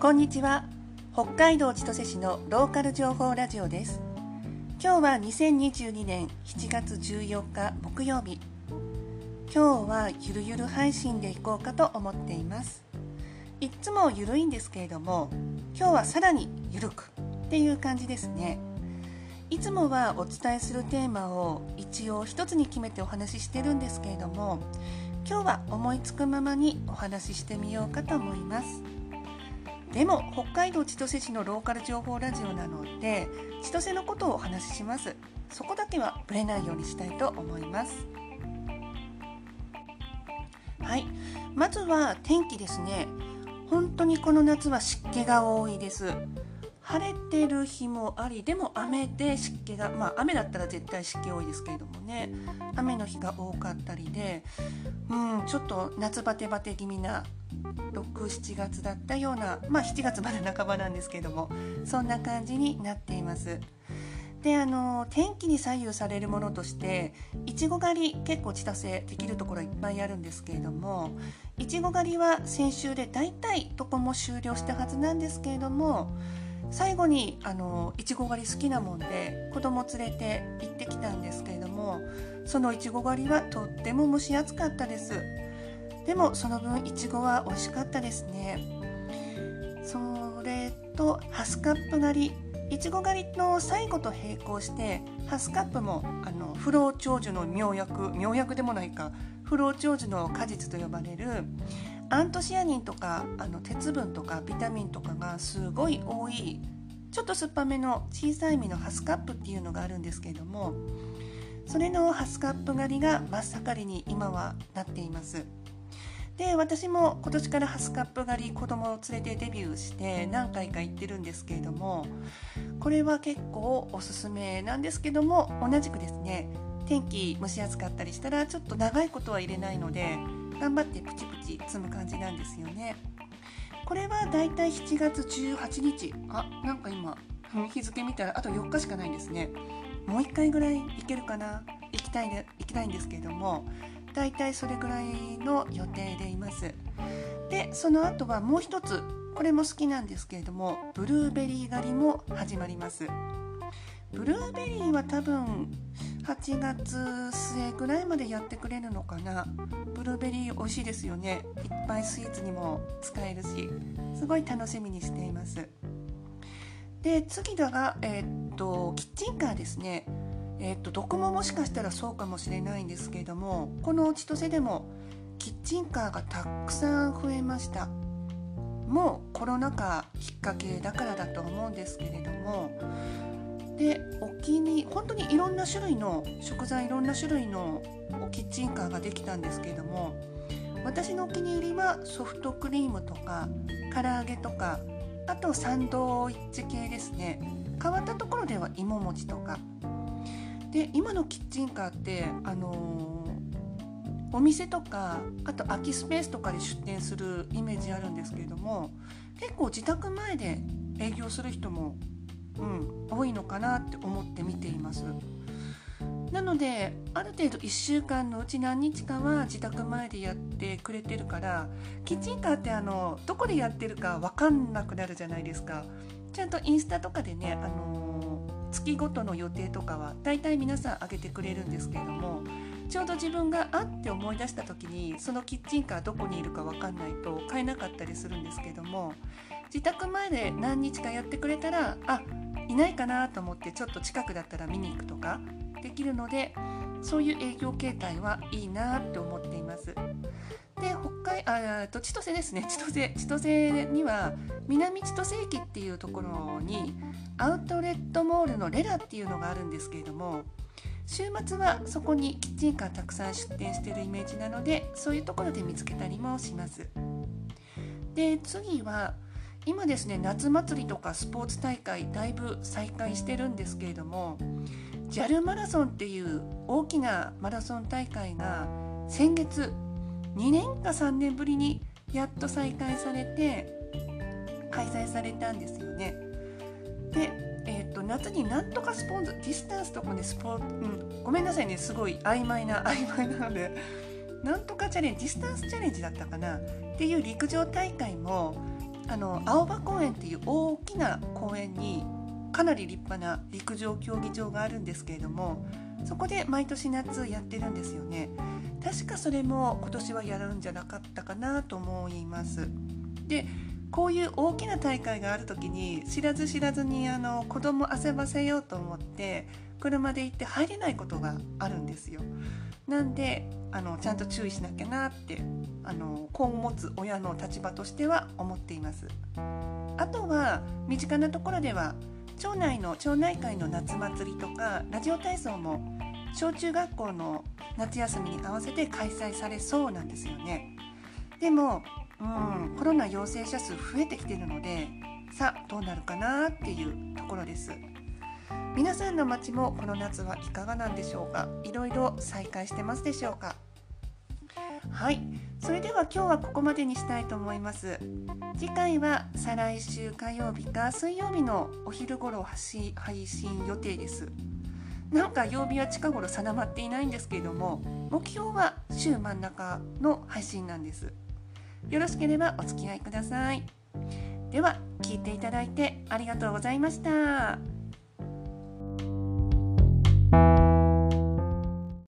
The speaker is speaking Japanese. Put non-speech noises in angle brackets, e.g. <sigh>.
こんにちは。北海道千歳市のローカル情報ラジオです。今日は2022年7月14日木曜日。今日はゆるゆる配信でいこうかと思っています。いっつもゆるいんですけれども今日はさらにゆるくっていう感じですね。いつもはお伝えするテーマを一応一つに決めてお話ししてるんですけれども今日は思いつくままにお話ししてみようかと思います。でも北海道千歳市のローカル情報ラジオなので千歳のことをお話しします。そこだけはぶれないようにしたいと思います。はい。まずは天気ですね。本当にこの夏は湿気が多いです。晴れてる日もありでも雨で湿気がまあ雨だったら絶対湿気多いですけれどもね。雨の日が多かったりでうんちょっと夏バテバテ気味な67月だったようなまあ7月まで半ばなんですけどもそんな感じになっています。であの天気に左右されるものとしていちご狩り結構千歳できるところいっぱいあるんですけれどもいちご狩りは先週で大体どこも終了したはずなんですけれども最後にあのいちご狩り好きなもんで子供連れて行ってきたんですけれどもそのいちご狩りはとっても蒸し暑かったですでもその分いちごは美味しかったですね。それとハスカップ狩り。いちご狩りの最後と並行してハスカップもあの不老長寿の妙薬。妙薬でもないか。不老長寿の果実と呼ばれるアントシアニンとかあの鉄分とかビタミンとかがすごい多いちょっと酸っぱめの小さい実のハスカップっていうのがあるんですけれどもそれのハスカップ狩りが真っ盛りに今はなっています。で私も今年からハスカップ狩り子供を連れてデビューして何回か行ってるんですけれどもこれは結構おすすめなんですけども同じくですね天気蒸し暑かったりしたらちょっと長いことは入れないので頑張ってプチプチ積む感じなんですよね。これはだいたい7月18日あなんか今日付見たらあと4日しかないんですね。もう1回ぐらい行けるかな行きたいで行きたいんですけれどもだいたいそれぐらいの予定でいます。でその後はもう一つこれも好きなんですけれどもブルーベリー狩りも始まります。ブルーベリーは多分8月末ぐらいまでやってくれるのかな。ブルーベリー美味しいですよね。いっぱいスイーツにも使えるしすごい楽しみにしています。で次だが、えー、っとキッチンカーですね。え、っとどこももしかしたらそうかもしれないんですけれどもこの千歳でもキッチンカーがたくさん増えました。もうコロナ禍きっかけだからだと思うんですけれどもでお気に本当にいろんな種類の食材いろんな種類のキッチンカーができたんですけれども私のお気に入りはソフトクリームとか唐揚げとかあとサンドイッチ系ですね。変わったところでは芋餅とかで今のキッチンカーってあのー、お店とかあと空きスペースとかで出店するイメージあるんですけれども結構自宅前で営業する人もうん、多いのかなって思って見ています。なのである程度1週間のうち何日かは自宅前でやってくれてるからキッチンカーってあのどこでやってるか分かんなくなるじゃないですかちゃんとインスタとかでね、あの、月ごとの予定とかは大体皆さん上げてくれるんですけれどもちょうど自分があって思い出した時にそのキッチンカーどこにいるか分かんないと買えなかったりするんですけども自宅前で何日かやってくれたらあいないかなと思ってちょっと近くだったら見に行くとかできるのでそういう営業形態はいいなって思っています。で北海あと千歳ですね千歳千歳には南千歳駅っていうところにアウトレットモールのレラっていうのがあるんですけれども週末はそこにキッチンカーたくさん出店してるイメージなのでそういうところで見つけたりもします。で次は今ですね夏祭りとかスポーツ大会だいぶ再開してるんですけれども JAL マラソンっていう大きなマラソン大会が先月2年か3年ぶりにやっと再開されて開催されたんですよね。で、えーと、夏になんとかスポーツディスタンスとかねスポ、うん、ごめんなさいねすごい曖昧な <laughs> 曖昧なのでなんとかチャレンジディスタンスチャレンジだったかなっていう陸上大会もあの青葉公園っていう大きな公園にかなり立派な陸上競技場があるんですけれどもそこで毎年夏やってるんですよね。確かそれも今年はやるんじゃなかったかなと思います。でこういう大きな大会がある時に知らず知らずにあの子供遊ばせようと思って車で行って入れないことがあるんですよ。なんであのちゃんと注意しなきゃなってあの子を持つ親の立場としては思っています。あとは身近なところでは町内の町内会の夏祭りとかラジオ体操も小中学校の夏休みに合わせて開催されそうなんですよね。でもうん。コロナ陽性者数増えてきてるのでさあどうなるかなっていうところです。皆さんの街もこの夏はいかがなんでしょうか？いろいろ再開してますでしょうか？はい。それでは今日はここまでにしたいと思います。次回は再来週火曜日か水曜日のお昼頃配信予定です。なんか曜日は近頃定まっていないんですけれども目標は週真ん中の配信なんです。よろしければお付き合いくださいでは聞いていただいてありがとうございました。